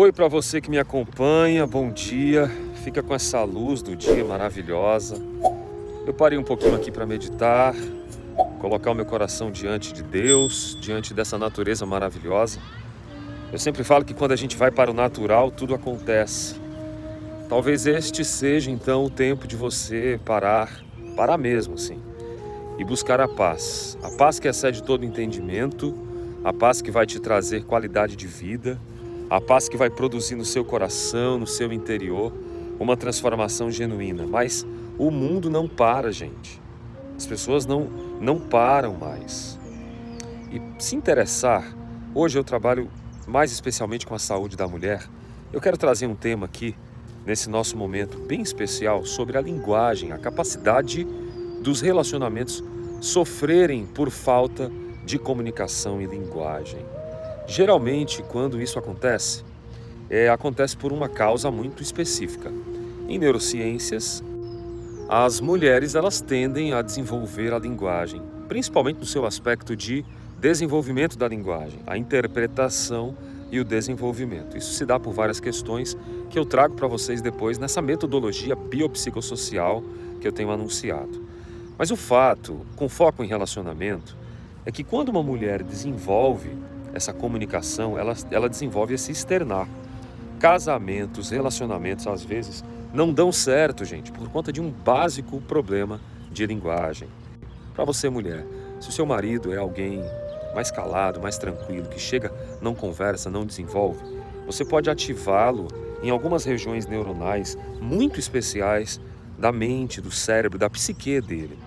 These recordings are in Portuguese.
Oi para você que me acompanha, bom dia. Fica com essa luz do dia maravilhosa. Eu parei um pouquinho aqui para meditar, colocar o meu coração diante de Deus, diante dessa natureza maravilhosa. Eu sempre falo que quando a gente vai para o natural, tudo acontece. Talvez este seja então o tempo de você parar, parar mesmo, sim, e buscar a paz. A paz que excede todo entendimento, a paz que vai te trazer qualidade de vida a paz que vai produzir no seu coração, no seu interior, uma transformação genuína. Mas o mundo não para, gente. As pessoas não, não param mais. E se interessar, hoje eu trabalho mais especialmente com a saúde da mulher. Eu quero trazer um tema aqui, nesse nosso momento bem especial, sobre a linguagem, a capacidade dos relacionamentos sofrerem por falta de comunicação e linguagem. Geralmente, quando isso acontece, é, acontece por uma causa muito específica. Em neurociências, as mulheres elas tendem a desenvolver a linguagem, principalmente no seu aspecto de desenvolvimento da linguagem, a interpretação e o desenvolvimento. Isso se dá por várias questões que eu trago para vocês depois nessa metodologia biopsicossocial que eu tenho anunciado. Mas o fato, com foco em relacionamento, é que quando uma mulher desenvolve essa comunicação, ela, ela desenvolve esse externar. Casamentos, relacionamentos, às vezes, não dão certo, gente, por conta de um básico problema de linguagem. Para você, mulher, se o seu marido é alguém mais calado, mais tranquilo, que chega, não conversa, não desenvolve, você pode ativá-lo em algumas regiões neuronais muito especiais da mente, do cérebro, da psique dele.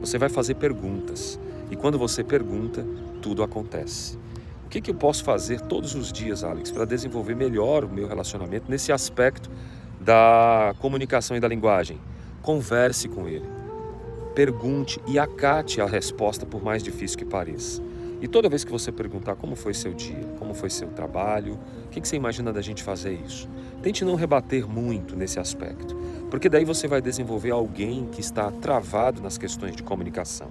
Você vai fazer perguntas e quando você pergunta, tudo acontece. O que, que eu posso fazer todos os dias, Alex, para desenvolver melhor o meu relacionamento nesse aspecto da comunicação e da linguagem? Converse com ele, pergunte e acate a resposta, por mais difícil que pareça. E toda vez que você perguntar como foi seu dia, como foi seu trabalho, o que, que você imagina da gente fazer isso? Tente não rebater muito nesse aspecto, porque daí você vai desenvolver alguém que está travado nas questões de comunicação.